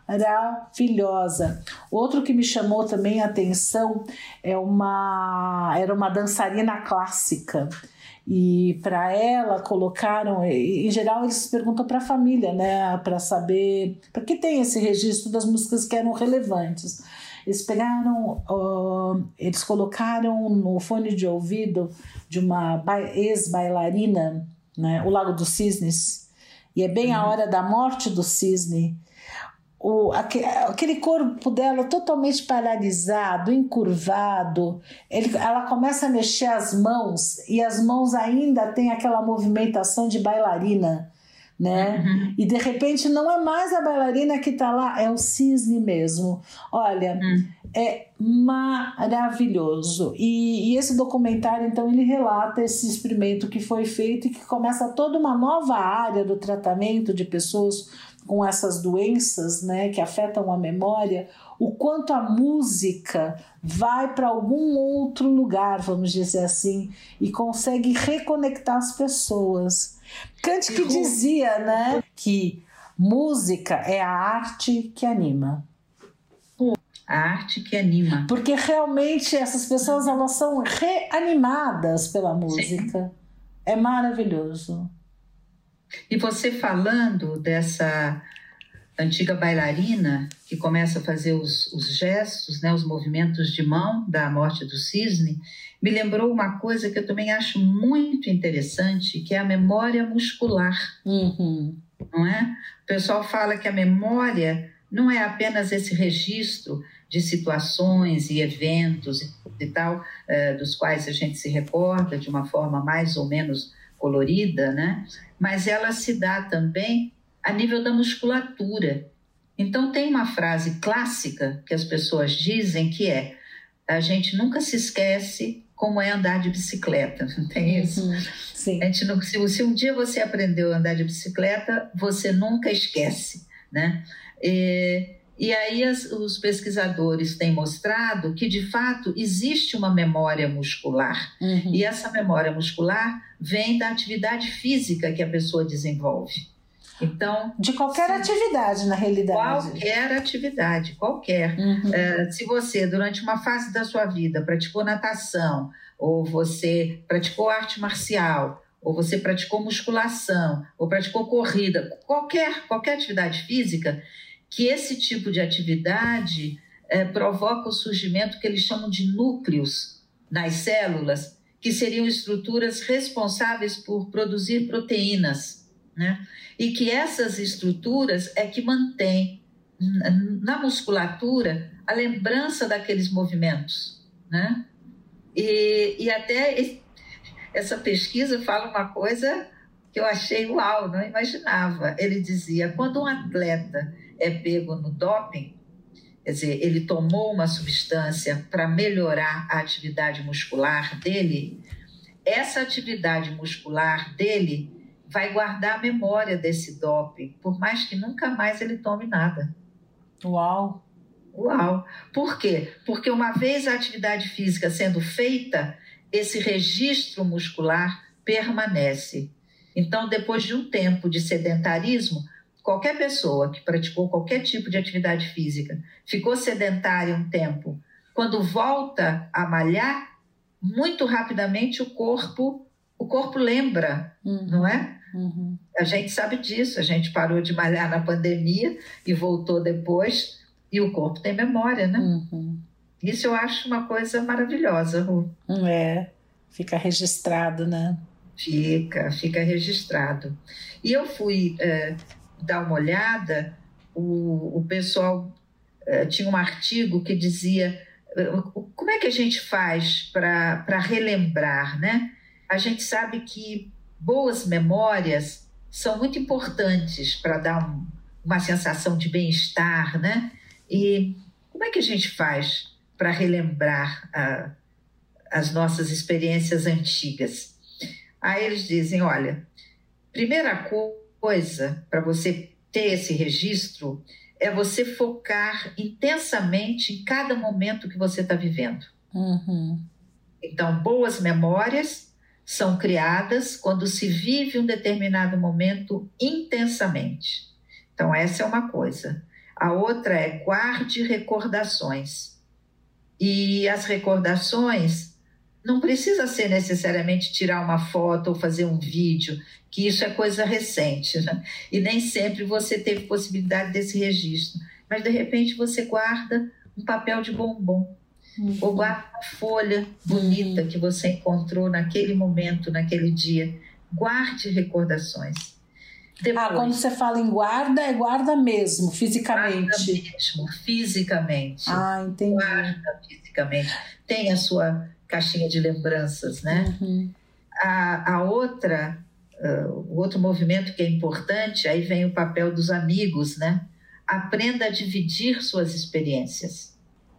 maravilhosa. Outro que me chamou também a atenção é uma era uma dançarina clássica e para ela colocaram em geral eles perguntam para a família né para saber para que tem esse registro das músicas que eram relevantes eles pegaram uh, eles colocaram no fone de ouvido de uma ex bailarina né? O Lago dos Cisnes. E é bem a uhum. hora da morte do cisne. O, aquele corpo dela totalmente paralisado, encurvado, ele, ela começa a mexer as mãos e as mãos ainda têm aquela movimentação de bailarina né? Uhum. E de repente não é mais a bailarina que está lá, é o cisne mesmo. Olha, uhum. é maravilhoso. E, e, esse documentário, então, ele relata esse experimento que foi feito e que começa toda uma nova área do tratamento de pessoas com essas doenças, né, que afetam a memória, o quanto a música vai para algum outro lugar, vamos dizer assim, e consegue reconectar as pessoas. Kant que dizia, né, que música é a arte que anima. A arte que anima. Porque realmente essas pessoas elas são reanimadas pela música. Sim. É maravilhoso. E você falando dessa antiga bailarina que começa a fazer os, os gestos, né, os movimentos de mão da morte do cisne, me lembrou uma coisa que eu também acho muito interessante, que é a memória muscular. Uhum. Não é? O pessoal fala que a memória não é apenas esse registro de situações e eventos e tal, eh, dos quais a gente se recorda de uma forma mais ou menos colorida, né? mas ela se dá também a nível da musculatura. Então, tem uma frase clássica que as pessoas dizem que é: a gente nunca se esquece como é andar de bicicleta, não tem isso? Uhum, sim. A gente não, se, se, um dia você aprendeu a andar de bicicleta, você nunca esquece, né? E, e aí as, os pesquisadores têm mostrado que, de fato, existe uma memória muscular. Uhum. E essa memória muscular vem da atividade física que a pessoa desenvolve. Então, de qualquer se, atividade, na realidade. Qualquer atividade, qualquer. Uhum. É, se você, durante uma fase da sua vida, praticou natação, ou você praticou arte marcial, ou você praticou musculação, ou praticou corrida, qualquer, qualquer atividade física, que esse tipo de atividade é, provoca o surgimento que eles chamam de núcleos nas células, que seriam estruturas responsáveis por produzir proteínas né? E que essas estruturas é que mantém na musculatura a lembrança daqueles movimentos, né? E, e até essa pesquisa fala uma coisa que eu achei uau, não imaginava. Ele dizia: quando um atleta é pego no doping, quer dizer, ele tomou uma substância para melhorar a atividade muscular dele, essa atividade muscular dele vai guardar a memória desse doping, por mais que nunca mais ele tome nada. Uau! Uau! Por quê? Porque uma vez a atividade física sendo feita, esse registro muscular permanece. Então, depois de um tempo de sedentarismo, qualquer pessoa que praticou qualquer tipo de atividade física, ficou sedentária um tempo, quando volta a malhar, muito rapidamente o corpo o corpo lembra, uhum. não é? Uhum. A gente sabe disso, a gente parou de malhar na pandemia e voltou depois, e o corpo tem memória, né? Uhum. Isso eu acho uma coisa maravilhosa, Ru. É, fica registrado, né? Fica, fica registrado. E eu fui é, dar uma olhada, o, o pessoal é, tinha um artigo que dizia é, como é que a gente faz para relembrar, né? A gente sabe que boas memórias são muito importantes para dar um, uma sensação de bem-estar, né? E como é que a gente faz para relembrar a, as nossas experiências antigas? Aí eles dizem: olha, primeira coisa para você ter esse registro é você focar intensamente em cada momento que você está vivendo. Uhum. Então, boas memórias são criadas quando se vive um determinado momento intensamente. Então, essa é uma coisa. A outra é guarde recordações. E as recordações não precisa ser necessariamente tirar uma foto ou fazer um vídeo, que isso é coisa recente, né? E nem sempre você teve possibilidade desse registro. Mas de repente você guarda um papel de bombom Uhum. Ou guarda uma folha bonita uhum. que você encontrou naquele momento, naquele dia. guarde recordações. Depois, ah, quando você fala em guarda, é guarda mesmo, fisicamente. Guarda mesmo, fisicamente. Ah, entendi. Guarda fisicamente. Tem a sua caixinha de lembranças, né? Uhum. A, a outra, uh, o outro movimento que é importante, aí vem o papel dos amigos, né? Aprenda a dividir suas experiências.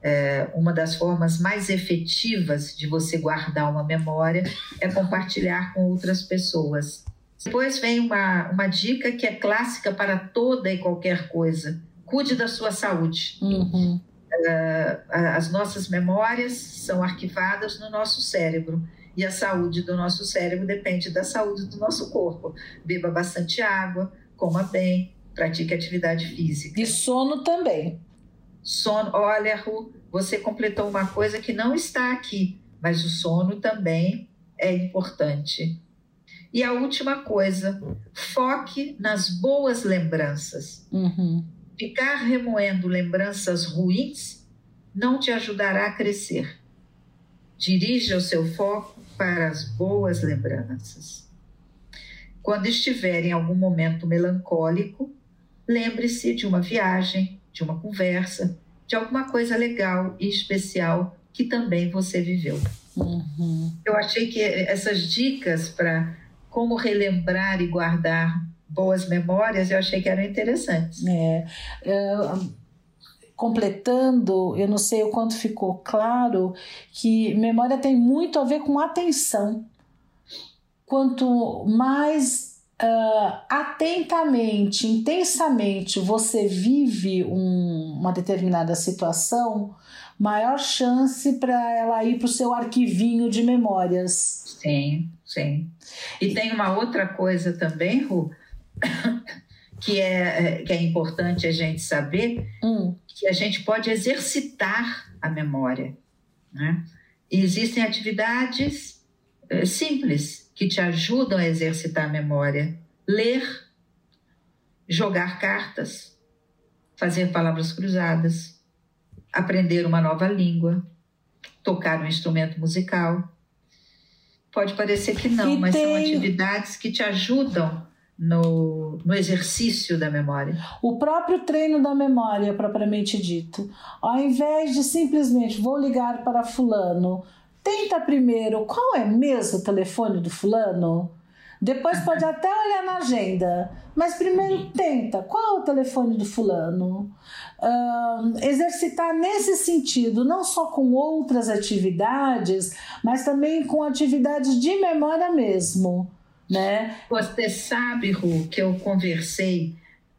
É, uma das formas mais efetivas de você guardar uma memória é compartilhar com outras pessoas. Depois vem uma, uma dica que é clássica para toda e qualquer coisa: cuide da sua saúde. Uhum. As nossas memórias são arquivadas no nosso cérebro e a saúde do nosso cérebro depende da saúde do nosso corpo. Beba bastante água, coma bem, pratique atividade física. E sono também. Sono, olha, Ru, você completou uma coisa que não está aqui, mas o sono também é importante. E a última coisa, foque nas boas lembranças. Uhum. Ficar remoendo lembranças ruins não te ajudará a crescer. Dirija o seu foco para as boas lembranças. Quando estiver em algum momento melancólico, lembre-se de uma viagem, de uma conversa, de alguma coisa legal e especial que também você viveu. Uhum. Eu achei que essas dicas para como relembrar e guardar boas memórias, eu achei que eram interessantes. É, é, completando, eu não sei o quanto ficou claro que memória tem muito a ver com atenção. Quanto mais uh, atentamente, intensamente você vive um, uma determinada situação, maior chance para ela ir para o seu arquivinho de memórias. Sim, sim. E tem uma outra coisa também, Ru, que é, é, que é importante a gente saber, hum. que a gente pode exercitar a memória. Né? Existem atividades uh, simples que te ajudam a exercitar a memória. Ler, jogar cartas, fazer palavras cruzadas, aprender uma nova língua, tocar um instrumento musical. Pode parecer que não, e mas tem... são atividades que te ajudam no, no exercício da memória. O próprio treino da memória, propriamente dito. Ao invés de simplesmente vou ligar para Fulano, tenta primeiro qual é mesmo o telefone do Fulano. Depois pode até olhar na agenda, mas primeiro tenta. Qual é o telefone do fulano? Uh, exercitar nesse sentido, não só com outras atividades, mas também com atividades de memória mesmo. Né? Você sabe, Ru, que eu conversei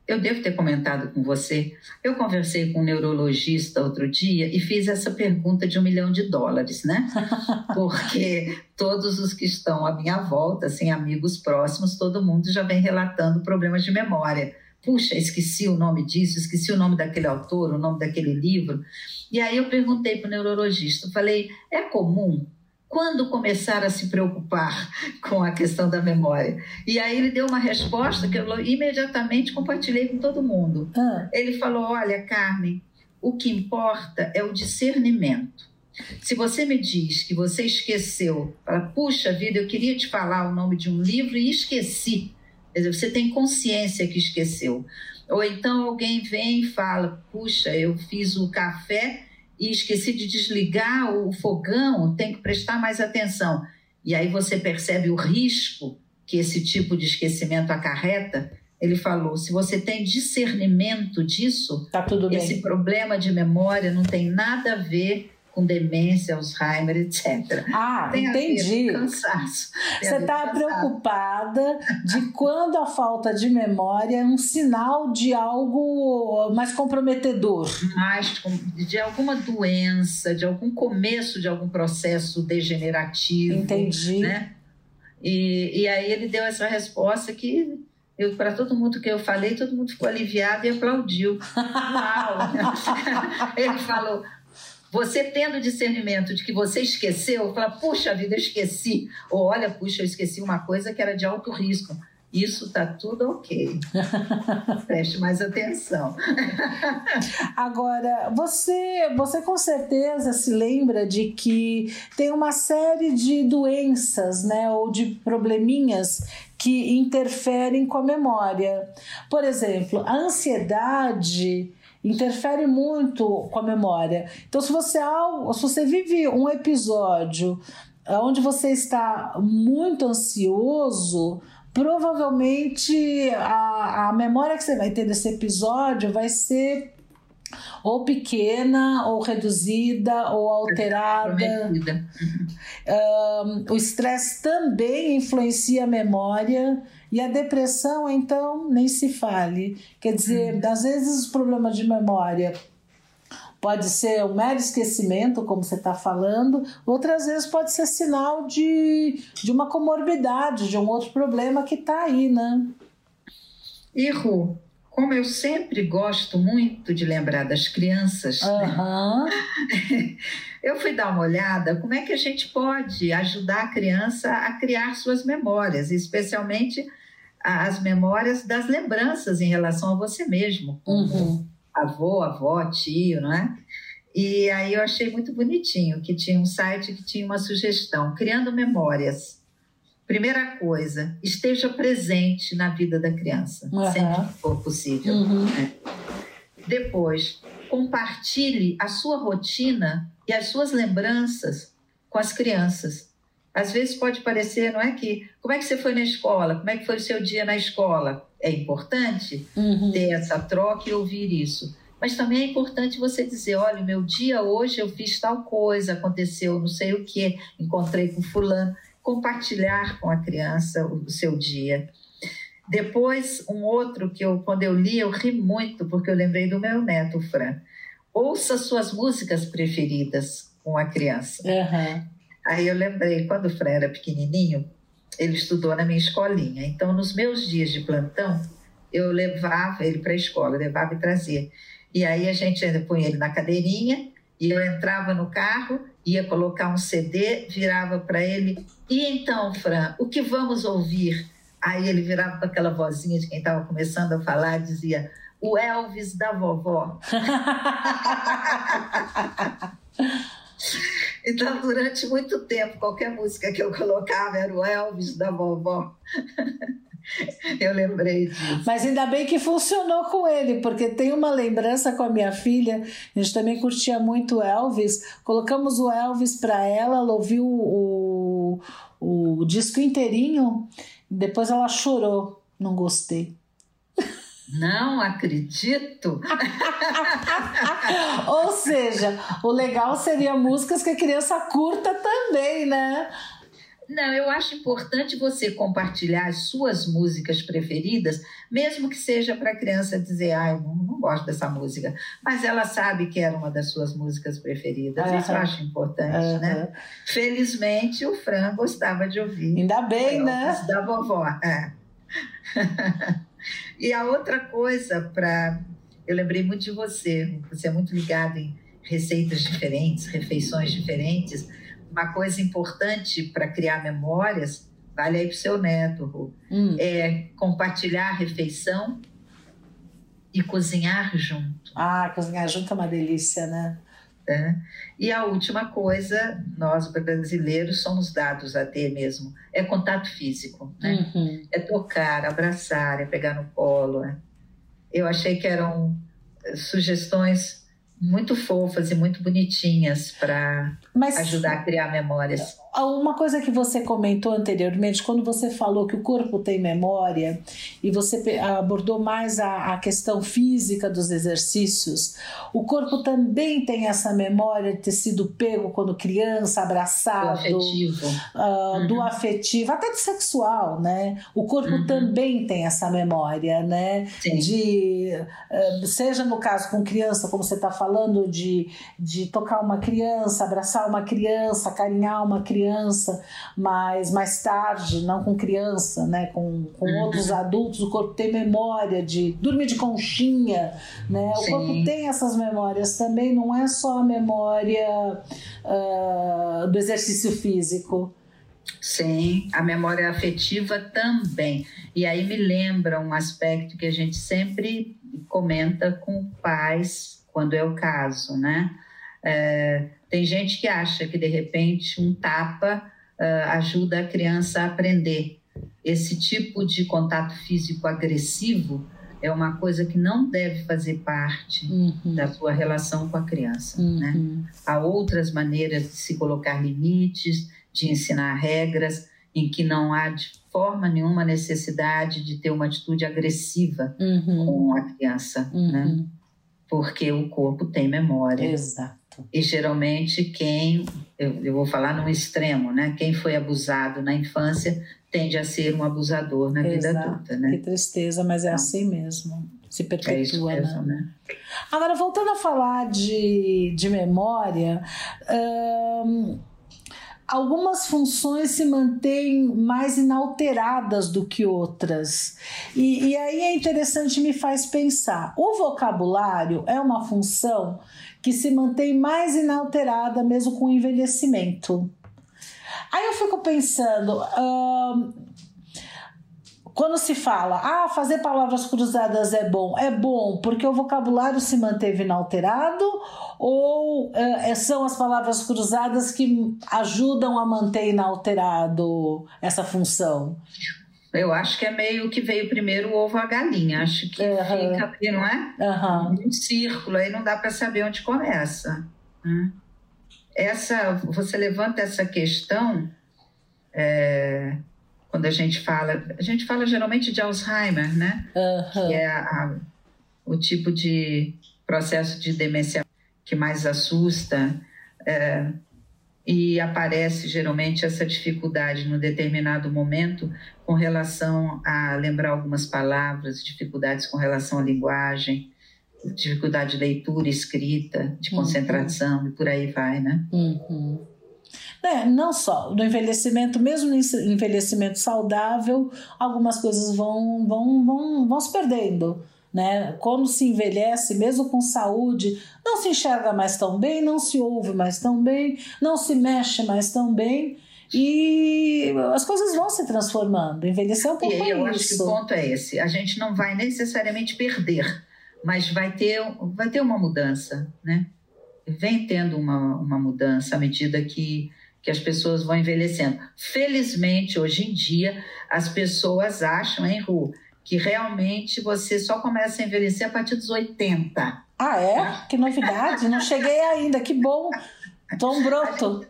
eu devo ter comentado com você. Eu conversei com um neurologista outro dia e fiz essa pergunta de um milhão de dólares, né? Porque todos os que estão à minha volta, assim, amigos próximos, todo mundo já vem relatando problemas de memória. Puxa, esqueci o nome disso, esqueci o nome daquele autor, o nome daquele livro. E aí eu perguntei para o neurologista, falei, é comum quando começar a se preocupar com a questão da memória? E aí ele deu uma resposta que eu imediatamente compartilhei com todo mundo. Ah. Ele falou: Olha, Carmen, o que importa é o discernimento. Se você me diz que você esqueceu, fala, puxa vida, eu queria te falar o nome de um livro e esqueci. Quer dizer, você tem consciência que esqueceu. Ou então alguém vem e fala, puxa, eu fiz o café e esqueci de desligar o fogão, tem que prestar mais atenção. E aí você percebe o risco que esse tipo de esquecimento acarreta. Ele falou: se você tem discernimento disso, tá esse problema de memória não tem nada a ver com demência, Alzheimer, etc. Ah, Tem entendi. cansaço. Você está preocupada de quando a falta de memória é um sinal de algo mais comprometedor. Mais de alguma doença, de algum começo de algum processo degenerativo. Entendi. Né? E, e aí ele deu essa resposta que para todo mundo que eu falei, todo mundo ficou aliviado e aplaudiu. Uau! ele falou: você tendo discernimento de que você esqueceu, fala, puxa vida, eu esqueci. Ou olha, puxa, eu esqueci uma coisa que era de alto risco. isso está tudo ok. Preste mais atenção. Agora, você, você com certeza se lembra de que tem uma série de doenças, né, ou de probleminhas que interferem com a memória. Por exemplo, a ansiedade interfere muito com a memória. Então, se você, se você vive um episódio onde você está muito ansioso, provavelmente a, a memória que você vai ter desse episódio vai ser ou pequena, ou reduzida, ou alterada. Um, o estresse também influencia a memória. E a depressão, então, nem se fale. Quer dizer, uhum. às vezes os problemas de memória Pode ser um mero esquecimento, como você está falando, outras vezes pode ser sinal de, de uma comorbidade, de um outro problema que está aí, né? E Ru, como eu sempre gosto muito de lembrar das crianças, uhum. né? eu fui dar uma olhada como é que a gente pode ajudar a criança a criar suas memórias, especialmente as memórias das lembranças em relação a você mesmo. Uhum avô, avó, tio, não é? E aí eu achei muito bonitinho que tinha um site que tinha uma sugestão, criando memórias. Primeira coisa, esteja presente na vida da criança, uhum. sempre que for possível. Uhum. Né? Depois, compartilhe a sua rotina e as suas lembranças com as crianças. Às vezes pode parecer, não é que, como é que você foi na escola? Como é que foi o seu dia na escola? é importante uhum. ter essa troca e ouvir isso. Mas também é importante você dizer: olha, o meu dia hoje eu fiz tal coisa, aconteceu não sei o que, encontrei com Fulano. Compartilhar com a criança o seu dia. Depois, um outro que eu, quando eu li, eu ri muito, porque eu lembrei do meu neto, Fran. Ouça suas músicas preferidas com a criança. Uhum. Aí eu lembrei, quando o Fran era pequenininho, ele estudou na minha escolinha. Então, nos meus dias de plantão, eu levava ele para a escola, levava e trazia. E aí a gente põe ele na cadeirinha e eu entrava no carro, ia colocar um CD, virava para ele. E então, Fran, o que vamos ouvir? Aí ele virava com aquela vozinha de quem estava começando a falar, dizia: o Elvis da vovó. Então, durante muito tempo, qualquer música que eu colocava era o Elvis da vovó. Eu lembrei disso. Mas ainda bem que funcionou com ele, porque tem uma lembrança com a minha filha. A gente também curtia muito Elvis. Colocamos o Elvis para ela, ela ouviu o, o, o disco inteirinho. Depois ela chorou. Não gostei. Não acredito. Ou seja, o legal seria músicas que a criança curta também, né? Não, eu acho importante você compartilhar as suas músicas preferidas, mesmo que seja para a criança dizer, ai, não, não gosto dessa música, mas ela sabe que era uma das suas músicas preferidas. Uhum. Isso eu acho importante, uhum. né? Felizmente, o Fran gostava de ouvir. Ainda bem, né? Da vovó. É. E a outra coisa para. Eu lembrei muito de você, você é muito ligado em receitas diferentes, refeições diferentes. Uma coisa importante para criar memórias, vale aí para o seu neto, hum. é compartilhar a refeição e cozinhar junto. Ah, cozinhar junto é uma delícia, né? É. E a última coisa, nós brasileiros somos dados a ter mesmo, é contato físico, né? Uhum. É tocar, abraçar, é pegar no colo. Né? Eu achei que eram sugestões muito fofas e muito bonitinhas para ajudar a criar memórias. Uma coisa que você comentou anteriormente, quando você falou que o corpo tem memória e você abordou mais a, a questão física dos exercícios, o corpo também tem essa memória de ter sido pego quando criança, abraçado, do afetivo, uh, uhum. do afetivo até do sexual, né? O corpo uhum. também tem essa memória, né? Sim. De, uh, seja no caso com criança, como você está falando, de, de tocar uma criança, abraçar uma criança, carinhar uma criança mas mais tarde, não com criança, né, com, com uhum. outros adultos, o corpo tem memória de dormir de conchinha, né? O corpo tem essas memórias também, não é só a memória uh, do exercício físico. Sim, a memória afetiva também. E aí me lembra um aspecto que a gente sempre comenta com pais, quando é o caso, né? É, tem gente que acha que de repente um tapa uh, ajuda a criança a aprender. Esse tipo de contato físico agressivo é uma coisa que não deve fazer parte uhum. da sua relação com a criança. Uhum. Né? Há outras maneiras de se colocar limites, de ensinar regras, em que não há de forma nenhuma necessidade de ter uma atitude agressiva uhum. com a criança, né? Uhum. Porque o corpo tem memória. Exato. E geralmente quem, eu, eu, vou falar num extremo, né? Quem foi abusado na infância tende a ser um abusador na Exato. vida adulta, né? Que tristeza, mas é então, assim mesmo. Se perpetua, é mesmo, né? né? Agora, voltando a falar de, de memória, hum, algumas funções se mantêm mais inalteradas do que outras. E, e aí é interessante, me faz pensar: o vocabulário é uma função que se mantém mais inalterada mesmo com o envelhecimento. Aí eu fico pensando, quando se fala, ah, fazer palavras cruzadas é bom, é bom porque o vocabulário se manteve inalterado ou uh, são as palavras cruzadas que ajudam a manter inalterado essa função? Eu acho que é meio que veio primeiro o ovo a galinha. Acho que uhum. fica aqui, não é? Uhum. Um círculo, aí não dá para saber onde começa. Né? Essa, você levanta essa questão é, quando a gente fala. A gente fala geralmente de Alzheimer, né? Uhum. Que é a, a, o tipo de processo de demência que mais assusta. É, e aparece geralmente essa dificuldade no determinado momento com relação a lembrar algumas palavras, dificuldades com relação à linguagem, dificuldade de leitura, escrita, de uhum. concentração uhum. e por aí vai, né? Uhum. É, não só no envelhecimento, mesmo no envelhecimento saudável, algumas coisas vão, vão, vão, vão se perdendo né? Quando se envelhece, mesmo com saúde, não se enxerga mais tão bem, não se ouve mais tão bem, não se mexe mais tão bem. E as coisas vão se transformando. Envelhecer é um pouco e eu isso. acho que o ponto é esse. A gente não vai necessariamente perder, mas vai ter, vai ter uma mudança, né? Vem tendo uma, uma mudança à medida que, que as pessoas vão envelhecendo. Felizmente, hoje em dia, as pessoas acham, hein, Ru, que realmente você só começa a envelhecer a partir dos 80. Ah, é? Que novidade! Não cheguei ainda, que bom! Tom broto.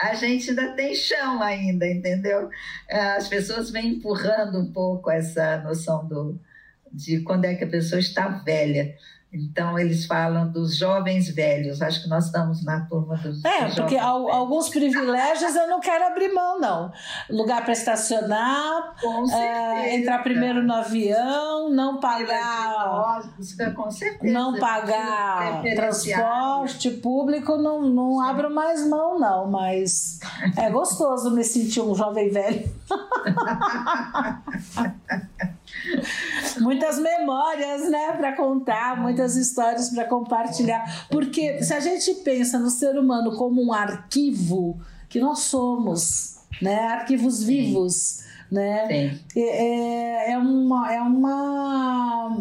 A gente ainda tem chão ainda, entendeu? As pessoas vêm empurrando um pouco essa noção do, de quando é que a pessoa está velha. Então, eles falam dos jovens velhos. Acho que nós estamos na turma dos. É, dos porque al, alguns privilégios eu não quero abrir mão, não. Lugar para estacionar, é, entrar primeiro no avião, não pagar. com certeza. Não pagar transporte público, não, não abro mais mão, não. Mas é gostoso me sentir um jovem velho. muitas memórias, né, para contar, muitas histórias para compartilhar. Porque se a gente pensa no ser humano como um arquivo que nós somos, né, arquivos vivos, né? É, é, uma, é uma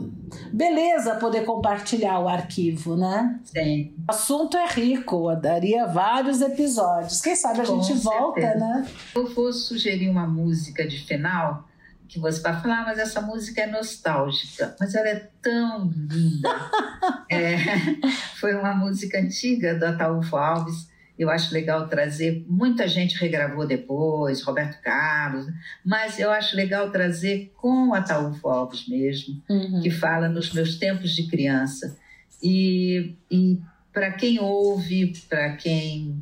beleza poder compartilhar o arquivo, né? Sim. O assunto é rico, daria vários episódios. Quem sabe a Com gente certeza. volta, né? Eu vou sugerir uma música de final que você vai falar, ah, mas essa música é nostálgica, mas ela é tão linda. é, foi uma música antiga do Ataúfo Alves, eu acho legal trazer, muita gente regravou depois, Roberto Carlos, mas eu acho legal trazer com o Ataúfo Alves mesmo, uhum. que fala nos meus tempos de criança. E, e para quem ouve, para quem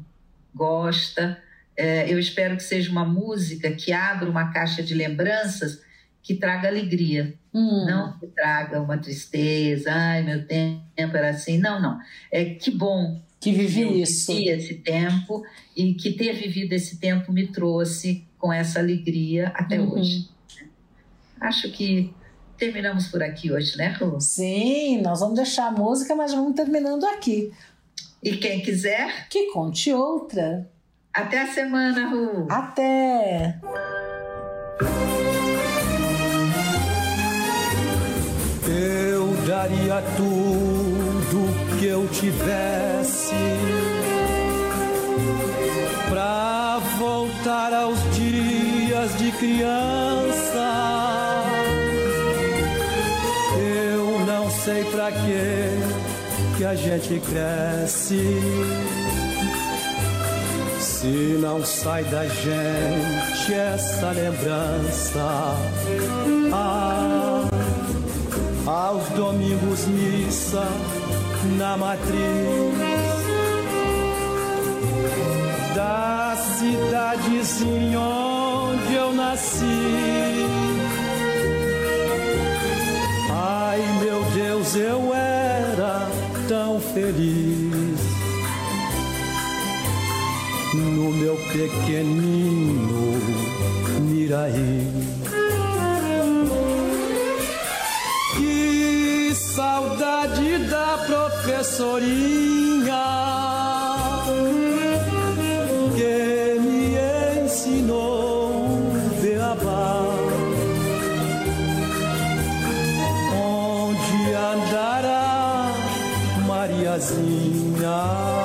gosta, é, eu espero que seja uma música que abra uma caixa de lembranças que traga alegria, hum. não que traga uma tristeza, ai, meu tempo era assim. Não, não. É que bom que vivi isso. Vivi esse tempo e que ter vivido esse tempo me trouxe com essa alegria até uhum. hoje. Acho que terminamos por aqui hoje, né, Rô? Sim, nós vamos deixar a música, mas vamos terminando aqui. E quem quiser. Que conte outra. Até a semana, Ru. Até! Eu daria tudo que eu tivesse pra voltar aos dias de criança. Eu não sei pra que que a gente cresce. Se não sai da gente essa lembrança. Ah, aos domingos missa na matriz da cidadezinha onde eu nasci. Ai meu Deus, eu era tão feliz no meu pequenino Miraí. saudade da professorinha que me ensinou beabá. Onde andará Mariazinha?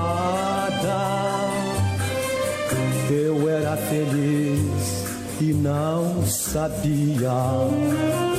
não sabia.